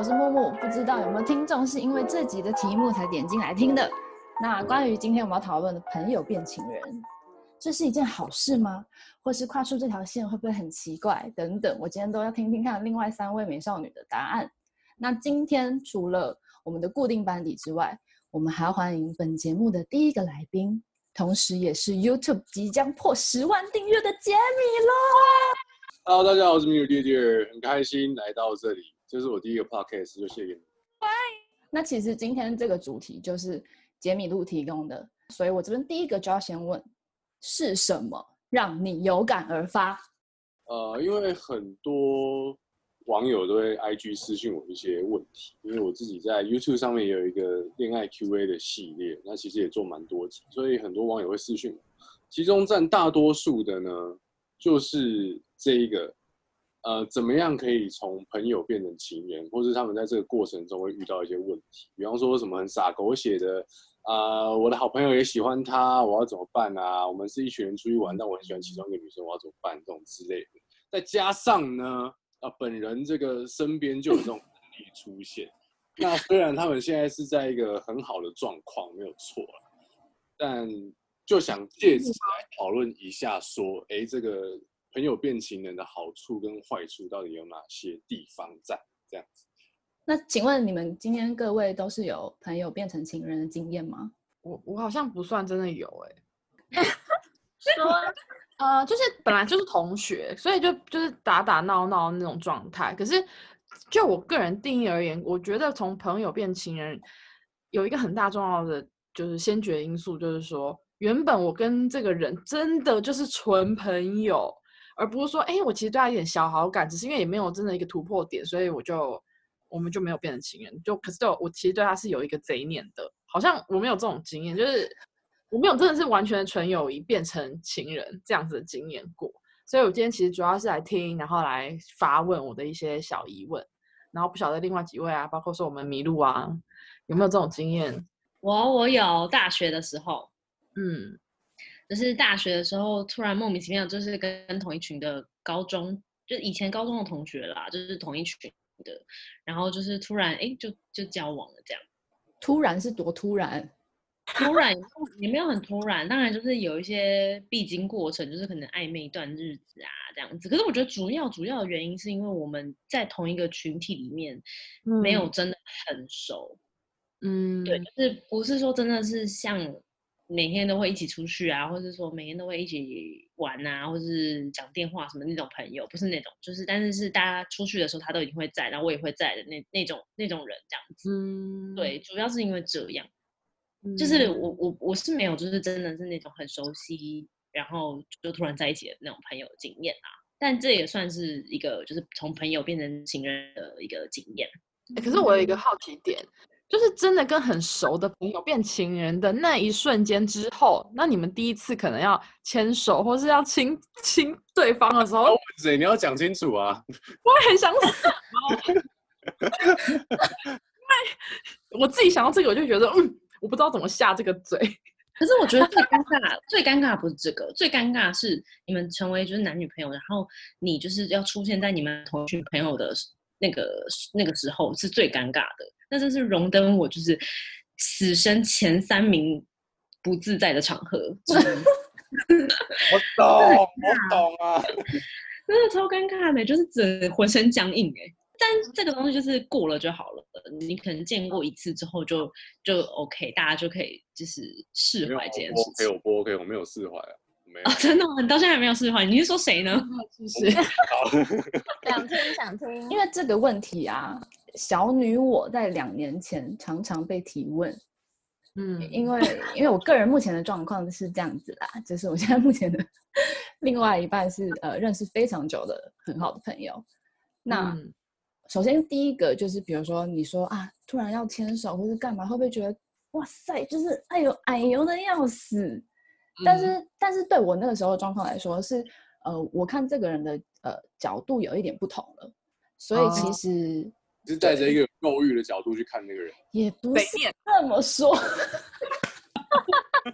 我是木木。不知道有没有听众是因为这集的题目才点进来听的？那关于今天我们要讨论的朋友变情人，这是一件好事吗？或是跨出这条线会不会很奇怪？等等，我今天都要听听看另外三位美少女的答案。那今天除了我们的固定班底之外，我们还要欢迎本节目的第一个来宾，同时也是 YouTube 即将破十万订阅的杰米喽。Hello，大家好，我是米鲁弟弟，很开心来到这里，这是我第一个 podcast，就谢谢你。那其实今天这个主题就是杰米露提供的，所以我这边第一个就要先问，是什么让你有感而发？呃，因为很多网友都会 IG 私信我一些问题，因为我自己在 YouTube 上面也有一个恋爱 QA 的系列，那其实也做蛮多集，所以很多网友会私信我，其中占大多数的呢，就是这一个，呃，怎么样可以从朋友变成情人，或是他们在这个过程中会遇到一些问题，比方说什么很傻狗血的，啊、我的好朋友也喜欢他，我要怎么办啊？我们是一群人出去玩，但我很喜欢其中一个女生，我要怎么办？这种之类的。再加上呢，啊、本人这个身边就有这种案例出现。那虽然他们现在是在一个很好的状况，没有错了但就想借此来讨论一下，说，哎，这个朋友变情人的好处跟坏处到底有哪些地方在？这样子。那请问你们今天各位都是有朋友变成情人的经验吗？我我好像不算真的有哎、说呃，就是本来就是同学，所以就就是打打闹闹那种状态。可是就我个人定义而言，我觉得从朋友变情人有一个很大重要的就是先决因素，就是说原本我跟这个人真的就是纯朋友，而不是说哎、诶我其实对他有点小好感，只是因为也没有真的一个突破点，所以我就我们就没有变成情人。就可是对我我其实对他是有一个贼念的，好像我没有这种经验，就是我没有真的是完全的纯友谊变成情人这样子的经验过。所以我今天其实主要是来听，然后来发问我的一些小疑问，然后不晓得另外几位啊，包括说我们迷路啊，有没有这种经验？我我有大学的时候，嗯，就是大学的时候，突然莫名其妙就是跟跟同一群的高中，就是以前高中的同学啦，就是同一群的，然后就是突然哎就就交往了这样，突然是多突然？突然 也没有很突然，当然就是有一些必经过程，就是可能暧昧一段日子啊这样子。可是我觉得主要主要的原因是因为我们在同一个群体里面没有嗯真的很熟，嗯，对，就是不是说真的是像每天都会一起出去啊，或者说每天都会一起玩啊，或是讲电话什么那种朋友，不是那种，就是但是是大家出去的时候他都一定会在，然后我也会在的那那种那种人这样子。嗯，对，主要是因为这样，就是嗯我我我是没有，就是真的是那种很熟悉，然后就突然在一起的那种朋友经验啊。但这也算是一个，就是从朋友变成情人的一个经验。欸可是我有一个好奇点，就是真的跟很熟的朋友变情人的那一瞬间之后，那你们第一次可能要牵手或是要亲亲对方的时候，谁？你要讲清楚啊！我也很想死哦。因为我自己想到这个，我就觉得，嗯，我不知道怎么下这个嘴。可是我觉得最尴尬，最尴尬不是这个，最尴尬是你们成为就是男女朋友，然后你就是要出现在你们同学朋友的那个那个时候是最尴尬的。那真是荣登我就是死生前三名不自在的场合。我懂，我懂啊。真的超尴尬的，就是整浑身僵硬哎、但这个东西就是过了就好了，你可能见过一次之后就就 OK，大家就可以就是释怀这件我事 OK，我不 OK，我没有释怀啊，我没有哦，。真的吗？你到现在还没有释怀？你是说谁呢？是不是？想听想听，因为这个问题啊，小女我在两年前常常被提问，嗯，因为因为我个人目前的状况是这样子啦，就是我现在目前的另外一半是呃认识非常久的很好的朋友。那、嗯首先第一个就是比如说你说啊，突然要牵手或是干嘛，会不会觉得哇塞，就是哎呦哎呦的要死？但是但是对我那个时候的状况来说是呃，我看这个人的呃角度有一点不同了，所以其哦。实是带着一个肉欲的角度去看那个人。也不是这么说。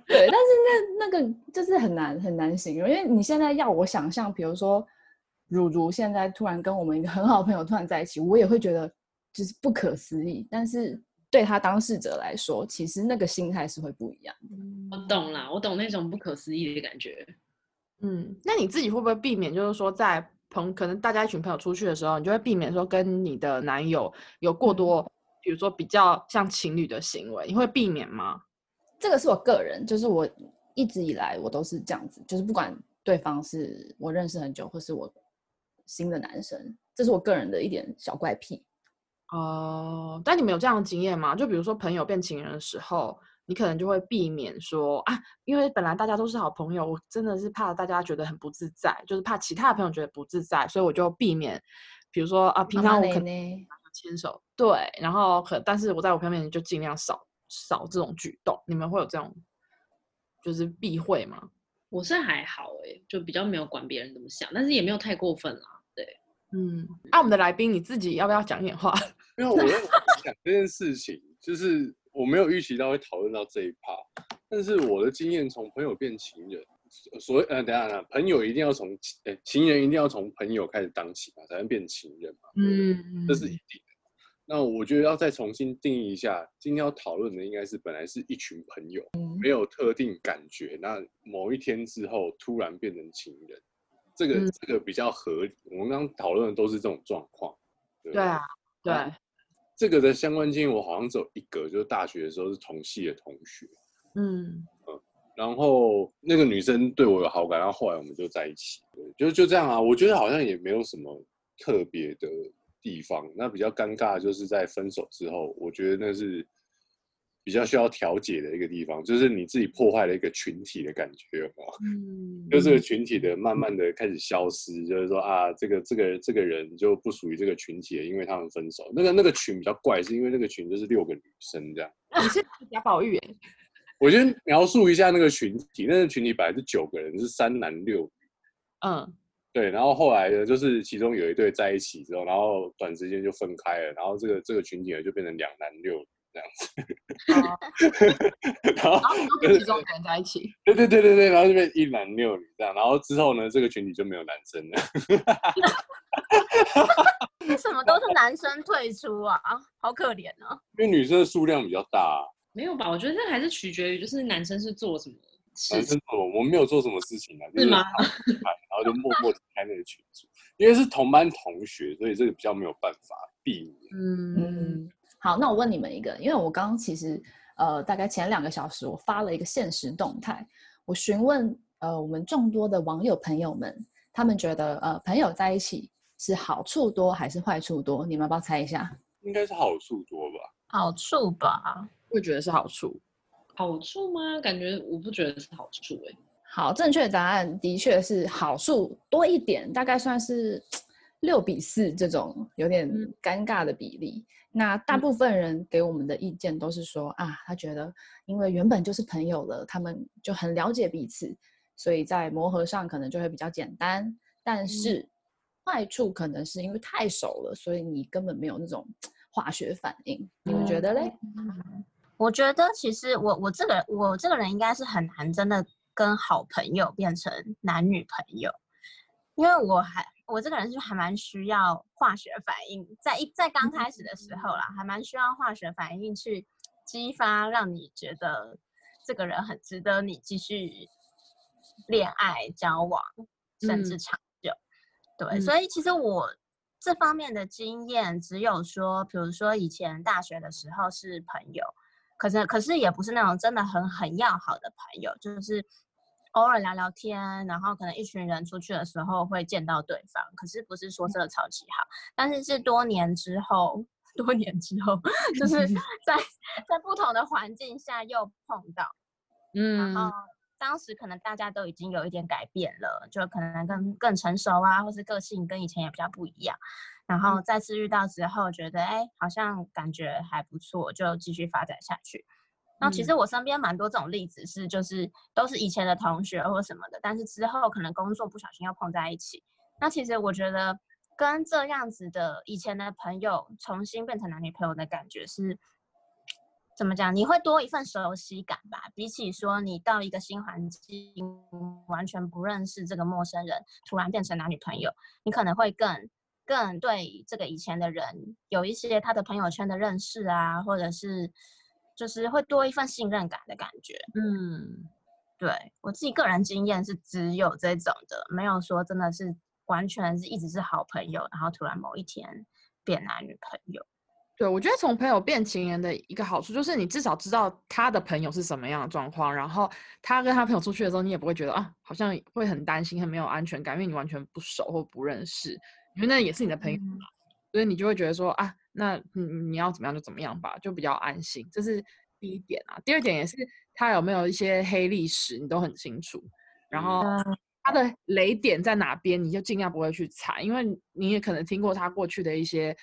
对，但是那那个就是很难很难形容，因为你现在要我想象，比如说如如现在突然跟我们一个很好的朋友突然在一起，我也会觉得就是不可思议，但是对他当事者来说，其实那个心态是会不一样的。我懂啦，我懂那种不可思议的感觉。嗯，那你自己会不会避免，就是说在朋可能大家一群朋友出去的时候，你就会避免说跟你的男友有过多，比如说比较像情侣的行为，你会避免吗？这个是我个人，就是我一直以来我都是这样子，就是不管对方是我认识很久，或是我新的男生，这是我个人的一点小怪癖。哦，但你们有这样的经验吗？就比如说朋友变情人的时候，你可能就会避免说啊，因为本来大家都是好朋友，我真的是怕大家觉得很不自在，就是怕其他的朋友觉得不自在，所以我就避免，比如说啊，平常我可能牵手，对，然后可但是我在我朋友面前就尽量少少这种举动。你们会有这种就是避讳吗？我是还好哎，就比较没有管别人怎么想，但是也没有太过分啦。对，嗯，那我们的来宾你自己要不要讲点话？因为我在讲这件事情，就是我没有预期到会讨论到这一趴，但是我的经验从朋友变情人，所谓呃，等下呢，朋友一定要从呃情人一定要从朋友开始当起嘛，才能变情人嘛，嗯，这是一定的。那我觉得要再重新定义一下，今天要讨论的应该是本来是一群朋友，没有特定感觉，那某一天之后突然变成情人，这个这个比较合理。我们刚刚讨论的都是这种状况，对啊，对。这个的相关经验我好像只有一个，就是大学的时候是同系的同学，嗯嗯，然后那个女生对我有好感，然后后来我们就在一起，就就这样啊。我觉得好像也没有什么特别的地方。那比较尴尬就是在分手之后，我觉得那是。比较需要调解的一个地方，就是你自己破坏了一个群体的感觉，有没有？嗯，就这个群体的慢慢的开始消失，就是说啊，这个这个这个人就不属于这个群体了，因为他们分手。那个那个群比较怪，是因为那个群就是六个女生这样。你是贾宝玉哎？我先描述一下那个群体，那个群体本来是九个人，是三男六女。嗯，对。然后后来呢，就是其中有一对在一起之后，然后短时间就分开了，然后这个这个群体呢就变成两男六。这样子，然后都跟其中人在一起。对对对对对，然后就变一男六女这样，然后之后呢，这个群体就没有男生了。为什么都是男生退出啊？好可怜啊！因为女生的数量比较大。没有吧？我觉得这还是取决于，就是男生是做什么。男生做，我们没有做什么事情啊。是吗？然后就默默开那个群组，因为是同班同学，所以这个比较没有办法避免。嗯。好，那我问你们一个，因为我刚刚其实呃，大概前两个小时我发了一个现实动态，我询问呃我们众多的网友朋友们，他们觉得呃朋友在一起是好处多还是坏处多？你们要不要猜一下？应该是好处多吧？好处吧？会觉得是好处？好处吗？感觉我不觉得是好处哎。好，正确答案的确是好处多一点，大概算是六比四这种有点尴尬的比例。那大部分人给我们的意见都是说啊，他觉得因为原本就是朋友了，他们就很了解彼此，所以在磨合上可能就会比较简单。但是坏处可能是因为太熟了，所以你根本没有那种化学反应。你们觉得嘞？我觉得其实我我这个我这个人应该是很难真的跟好朋友变成男女朋友，因为我还。我这个人是还蛮需要化学反应，在一在刚开始的时候啦，还蛮需要化学反应去激发，让你觉得这个人很值得你继续恋爱、交往，甚至长久。对，所以其实我这方面的经验，只有说，比如说以前大学的时候是朋友，可是可是也不是那种真的很很要好的朋友，就是。偶尔聊聊天，然后可能一群人出去的时候会见到对方，可是不是说真的超级好，但是是多年之后，多年之后，就是在在不同的环境下又碰到，嗯，然后当时可能大家都已经有一点改变了，就可能更更成熟啊，或是个性跟以前也比较不一样，然后再次遇到之后，觉得哎，好像感觉还不错，就继续发展下去。那其实我身边蛮多这种例子，是就是都是以前的同学或什么的，但是之后可能工作不小心又碰在一起。那其实我觉得跟这样子的以前的朋友重新变成男女朋友的感觉是，怎么讲？你会多一份熟悉感吧？比起说你到一个新环境完全不认识这个陌生人，突然变成男女朋友，你可能会更更对这个以前的人有一些他的朋友圈的认识啊，或者是就是会多一份信任感的感觉。嗯，对我自己个人经验是只有这种的，没有说真的是完全是一直是好朋友，然后突然某一天变男女朋友。对，我觉得从朋友变情人的一个好处就是，你至少知道他的朋友是什么样的状况，然后他跟他朋友出去的时候，你也不会觉得啊，好像会很担心，很没有安全感，因为你完全不熟或不认识，因为那也是你的朋友嘛，所以你就会觉得说啊，那你你要怎么样就怎么样吧，就比较安心。这是第一点啊。第二点也是他有没有一些黑历史，你都很清楚，然后他的雷点在哪边，你就尽量不会去踩，因为你也可能听过他过去的一些。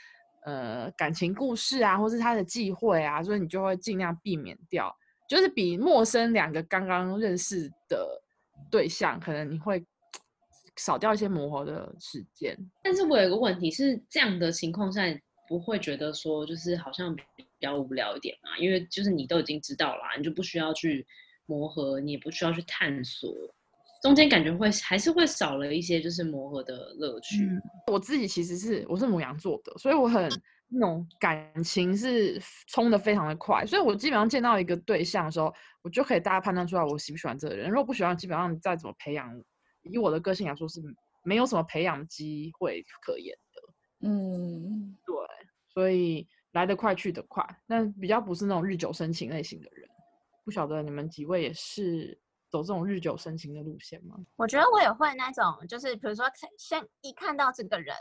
呃，感情故事啊，或是他的忌讳啊，所以你就会尽量避免掉，就是比陌生两个刚刚认识的对象，可能你会少掉一些磨合的时间。但是我有个问题是，这样的情况下不会觉得说，就是好像比较无聊一点嘛？因为就是你都已经知道啦，你就不需要去磨合，你也不需要去探索。中间感觉会还是会少了一些，就是磨合的乐趣。我自己其实是我是母羊座的，所以我很那种感情是冲的非常的快，所以我基本上见到一个对象的时候，我就可以大家判断出来我喜不喜欢这个人。如果不喜欢，基本上再怎么培养，以我的个性来说是没有什么培养机会可言的。嗯，对，所以来得快去得快，但比较不是那种日久生情类型的人。不晓得你们几位也是。走这种日久生情的路线吗？我觉得我也会那种，就是比如说看先一看到这个人，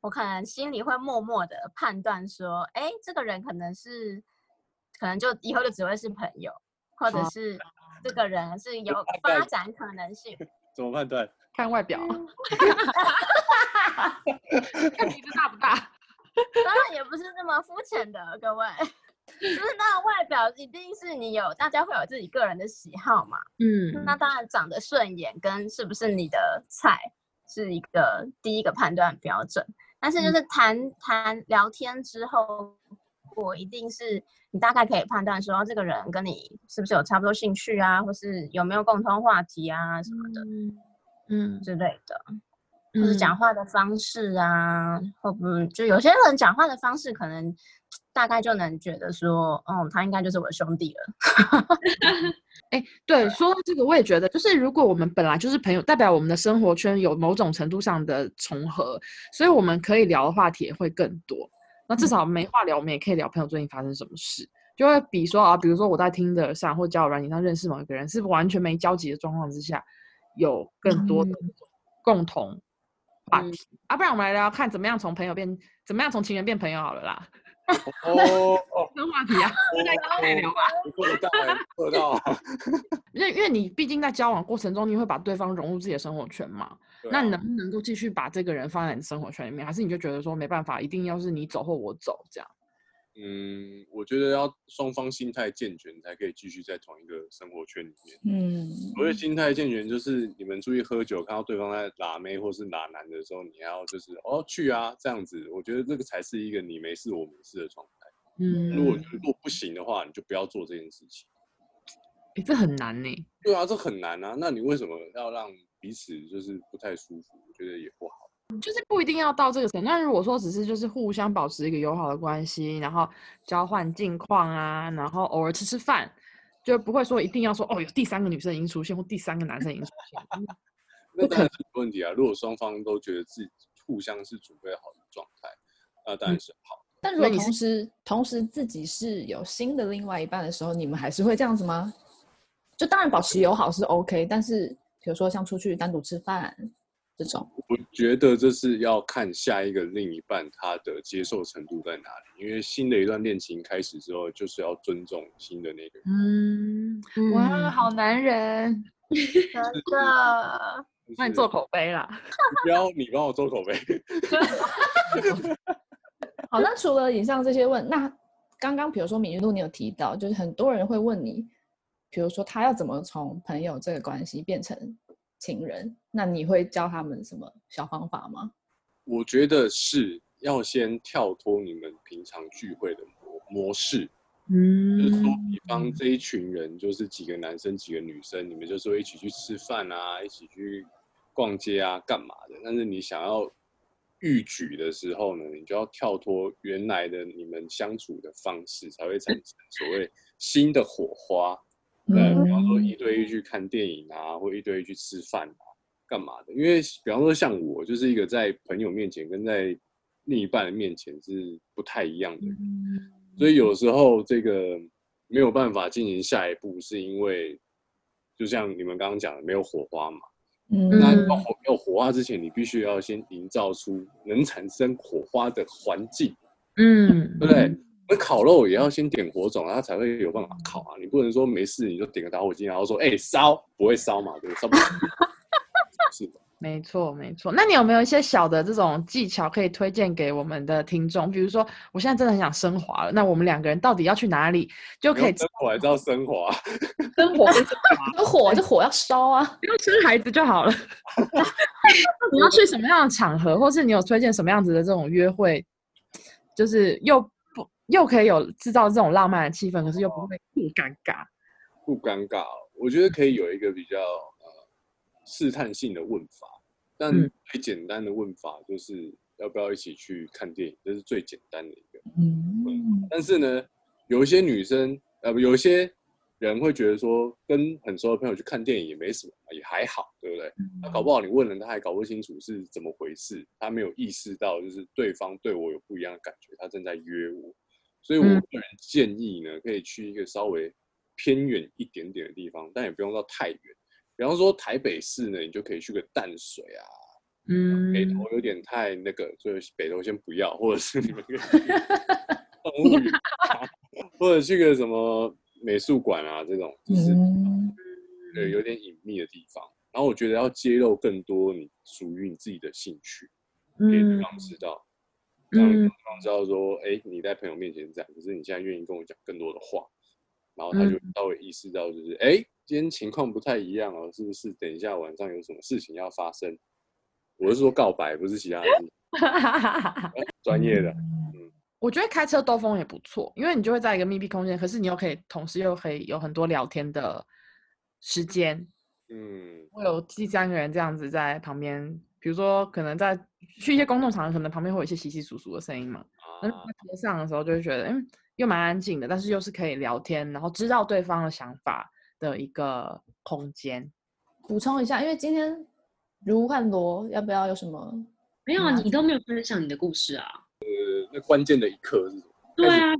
我可能心里会默默的判断说，哎，这个人可能是，可能就以后就只会是朋友，或者是这个人是有发展可能性。怎么判断？看外表。看鼻子大不大？当然也不是那么肤浅的，各位。就是那外表一定是你有，大家会有自己个人的喜好嘛。嗯，那当然长得顺眼跟是不是你的菜是一个第一个判断标准。但是就是谈谈聊天之后，我一定是你大概可以判断说这个人跟你是不是有差不多兴趣啊，或是有没有共同话题啊什么的，嗯之类的，或是讲话的方式啊，或不就有些人讲话的方式可能。大概就能觉得说，嗯，他应该就是我的兄弟了。哎，对，说到这个，我也觉得，就是如果我们本来就是朋友，代表我们的生活圈有某种程度上的重合，所以我们可以聊的话题也会更多。那至少没话聊，我们也可以聊朋友最近发生什么事，就会比说啊，比如说我在听的上或交友软件上认识某一个人，是完全没交集的状况之下，有更多的共同话题啊。不然我们来聊聊看怎么样从朋友变，怎么样从情人变朋友好了啦。哦哦，这话题啊，大家可以聊吧。做得到，做得到。因为因为你毕竟在交往过程中，你会把对方融入自己的生活圈嘛。那你能不能够继续把这个人放在你的生活圈里面，还是你就觉得说没办法，一定要是你走或我走这样？嗯，我觉得要双方心态健全，才可以继续在同一个生活圈里面。嗯，所谓心态健全，就是你们出去喝酒，看到对方在拉妹或是拉男的时候，你要就是哦去啊这样子。我觉得这个才是一个你没事我没事的状态。嗯，如果如果不行的话，你就不要做这件事情。哎，这很难呢。对啊，这很难啊。那你为什么要让彼此就是不太舒服？我觉得也不好。就是不一定要到这个程度。那如果说只是就是互相保持一个友好的关系，然后交换近况啊，然后偶尔吃吃饭，就不会说一定要说哦，有第三个女生已经出现或第三个男生已经出现。那当然是没问题啊。如果双方都觉得自己互相是准备好的状态，那当然是好。但如果同时同时自己是有新的另外一半的时候，你们还是会这样子吗？就当然保持友好是 OK，但是比如说像出去单独吃饭。这种，我觉得这是要看下一个另一半他的接受程度在哪里。因为新的一段恋情开始之后，就是要尊重新的那个人。嗯，哇，好男人，真的。那你做口碑啦。不要你帮我做口碑。好，那除了以上这些问，那刚刚比如说敏玉露，你有提到，就是很多人会问你，比如说他要怎么从朋友这个关系变成。情人，那你会教他们什么小方法吗？我觉得是要先跳脱你们平常聚会的模模式，嗯，就是说，比方这一群人就是几个男生几个女生，你们就说一起去吃饭啊，一起去逛街啊，干嘛的？但是你想要欲举的时候呢，你就要跳脱原来的你们相处的方式，才会产生所谓新的火花。对，比方说一对一去看电影啊，或一对一去吃饭啊，干嘛的？因为比方说像我，就是一个在朋友面前跟在另一半的面前是不太一样的人，所以有时候这个没有办法进行下一步，是因为就像你们刚刚讲的，没有火花嘛。嗯，那要火要火花之前，你必须要先营造出能产生火花的环境，嗯，对不对？那烤肉也要先点火种，它才会有办法烤啊。你不能说没事你就点个打火机，然后说哎烧，不会烧嘛，对不对？烧不了。是的，没错没错。那你有没有一些小的这种技巧可以推荐给我们的听众？比如说，我现在真的很想升华了，那我们两个人到底要去哪里就可以生活还是要升华。生活跟升华？有火，这火要烧啊！不用生孩子就好了。你要去什么样的场合，或是你有推荐什么样子的这种约会，就是又不又可以有制造这种浪漫的气氛，可是又不会不尴尬。不尴尬，我觉得可以有一个比较呃试探性的问法，但嗯最简单的问法就是要不要一起去看电影，这是最简单的一个。嗯，但是呢，有一些女生呃，有一些人会觉得说，跟很熟的朋友去看电影也没什么，也还好，对不对？那搞不好你问了，他还搞不清楚是怎么回事，他没有意识到就是对方对我有不一样的感觉，他正在约我。所以我嗯个人建议呢，可以去一个稍微偏远一点点的地方，但也不用到太远。比方说台北市呢，你就可以去个淡水啊，嗯，北投有点太那个，所以北投先不要，或者是你们可以去动物园啊，或者去个什么美术馆啊，这种就是嗯对有点隐秘的地方。然后我觉得要揭露更多你属于你自己的兴趣，给对嗯方知道，让对嗯方知道说，哎，你在朋友面前是这样，可是你现在愿意跟我讲更多的话，然后他就嗯稍微意识到，就是哎，今天情况不太一样哦，是不是？等一下晚上有什么事情要发生？我是说告白，不是其他的事情，专业的。嗯我觉得开车兜风也不错，因为你就会在一个密闭空间，可是你又可以同时又可以有很多聊天的时间。嗯，会有第三个人这样子在旁边，比如说可能在去一些公众场合，可能旁边会有一些稀稀疏疏的声音嘛。那啊在车上的时候就会觉得，嗯，又蛮安静的，但是又是可以聊天，然后知道对方的想法的一个空间。补充一下，因为今天如汉罗要不要有什么？没有啊，你都没有分享你的故事啊。呃那关键的一刻是什么？对啊，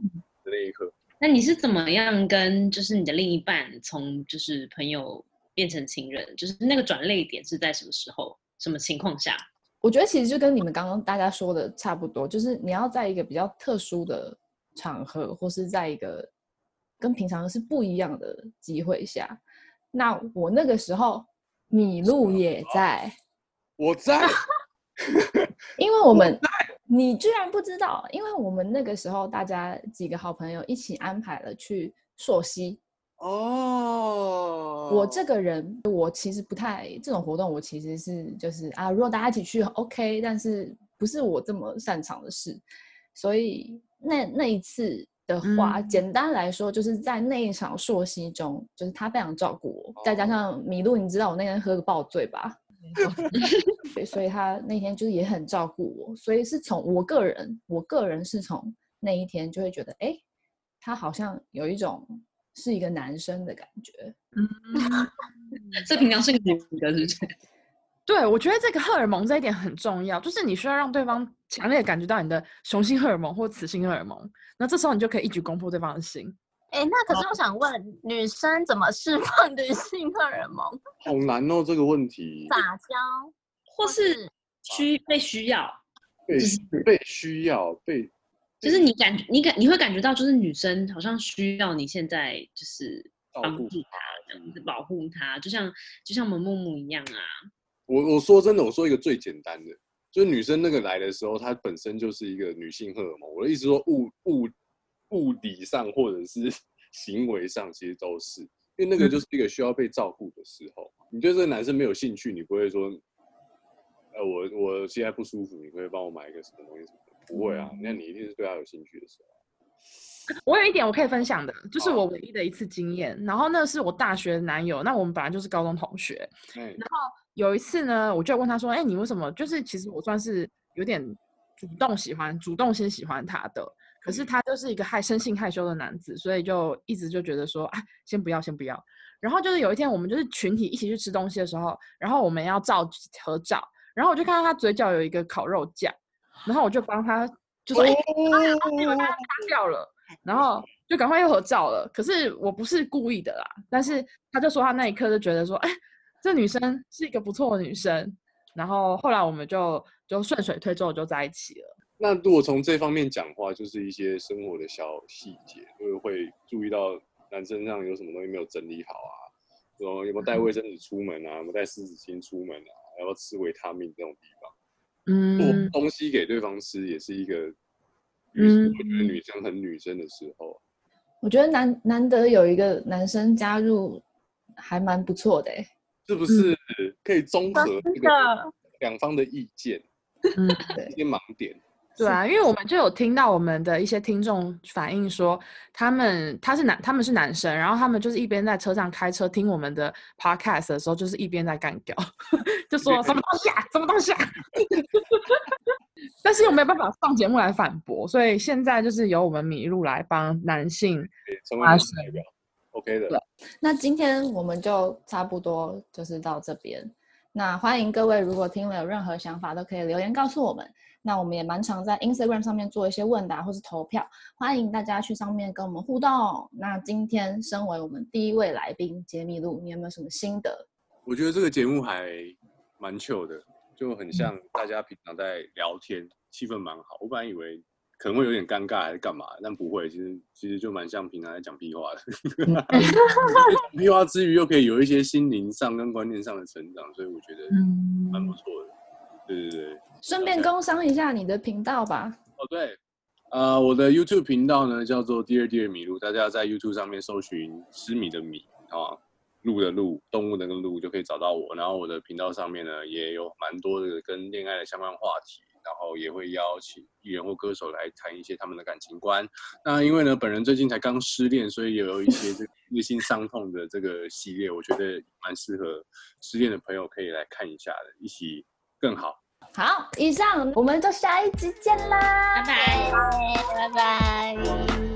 的那一刻，那你是怎么样跟就是你的另一半从就是朋友变成情人？就是那个转泪点是在什么时候、什么情况下？我觉得其实就跟你们刚刚大家说的差不多，就是你要在一个比较特殊的场合，或是在一个跟平常是不一样的机会下。那我那个时候，米露也在，我在。因为我们你居然不知道，因为我们那个时候大家几个好朋友一起安排了去朔溪。哦，我这个人，我其实不太这种活动，我其实是就是啊，如果大家一起去 OK，但是不是我这么擅长的事，所以那那一次的话，嗯。简单来说，就是在那一场朔溪中，就是他非常照顾我，再加上米露，你知道我那天喝个爆醉吧？对，所以他那天就是也很照顾我，所以是从我个人，我个人是从那一天就会觉得，哎，他好像有一种是一个男生的感觉。嗯 这平常是个女的，是不是？对，我觉得这个荷尔蒙这一点很重要，就是你需要让对方强烈地感觉到你的雄性荷尔蒙或雌性荷尔蒙，那这时候你就可以一举攻破对方的心。哎，那可是我想问，女生怎么释放女性荷尔蒙？好难哦，这个问题。撒娇，或是需被需要，被被需要被就是你感觉你感你会感觉到，就是女生好像需要你现在就是照顾帮助她这样子保护她，就像就像我们木木一样啊。我我说真的，我说一个最简单的，就是女生那个来的时候，她本身就是一个女性荷尔蒙。我的意思说物物物理上或者是 行为上，其实都是，因为那个就是一个需要被照顾的时候。你对这个男生没有兴趣，你不会说，呃，我我现在不舒服，你可以帮我买一个什么东西什么的，不会啊。那你一定是对他有兴趣的时候。我有一点我可以分享的，就是我唯一的一次经验。然后那是我大学的男友，那我们本来就是高中同学。然后，有一次呢，我就问他说：“哎、你为什么？就是其实我算是有点主动喜欢，主动先喜欢他的。可是他就是一个害生性害羞的男子，所以就一直就觉得说，啊，先不要，先不要。然后就是有一天，我们就是群体一起去吃东西的时候，然后我们要照合照，然后我就看到他嘴角有一个烤肉酱，然后我就帮他，就说，哎，结果他擦掉了，然后就赶快又合照了。可是我不是故意的啦，但是他就说他那一刻就觉得说，哎，这女生是一个不错的女生。然后后来我们就就顺水推舟就在一起了。那如果从这方面讲话，就是一些生活的小细节，就是会注意到男生上有什么东西没有整理好啊，说有没有带卫生纸出门啊，有没有带湿纸巾出门啊，要不要吃维他命这种地方，嗯，做东西给对方吃也是一个，嗯，我觉得女生很女生的时候，我觉得难难得有一个男生加入，还蛮不错的，是不是？可以综合这个两方的意见，嗯，一些盲点。对啊，因为我们就有听到我们的一些听众反映说，他们他是男，他们是男生，然后他们就是一边在车上开车听我们的 podcast 的时候，就是一边在干掉，就说什么东西啊，什么东西啊，但是又没有办法上节目来反驳，所以现在就是由我们米露来帮男性发声，OK 的。那今天我们就差不多就是到这边，那欢迎各位如果听了有任何想法，都可以留言告诉我们。那我们也蛮常在 Instagram 上面做一些问答或是投票，欢迎大家去上面跟我们互动。那今天身为我们第一位来宾杰米露，你有没有什么心得？我觉得这个节目还蛮 chill 的，就很像大家平常在聊天，气氛蛮好。我本来以为可能会有点尴尬还是干嘛，但不会，其实其实就蛮像平常在讲屁话的。屁话之余又可以有一些心灵上跟观念上的成长，所以我觉得蛮不错的。对对对。顺便工商一下你的频道吧。哦，对，呃，我的 YouTube 频道呢叫做 Dear Dear 米露，大家在 YouTube 上面搜寻“吃米”的米啊，鹿的鹿，动物的那个鹿，就可以找到我。然后我的频道上面呢也有蛮多的跟恋爱的相关话题，也会邀请艺人或歌手来谈一些他们的感情观。那因为呢，本人最近才刚失恋，所以也有一些这个 内心伤痛的这个系列，我觉得蛮适合失恋的朋友可以来看一下的，一起更好。好，以上我们就下一集见啦，拜拜，拜拜。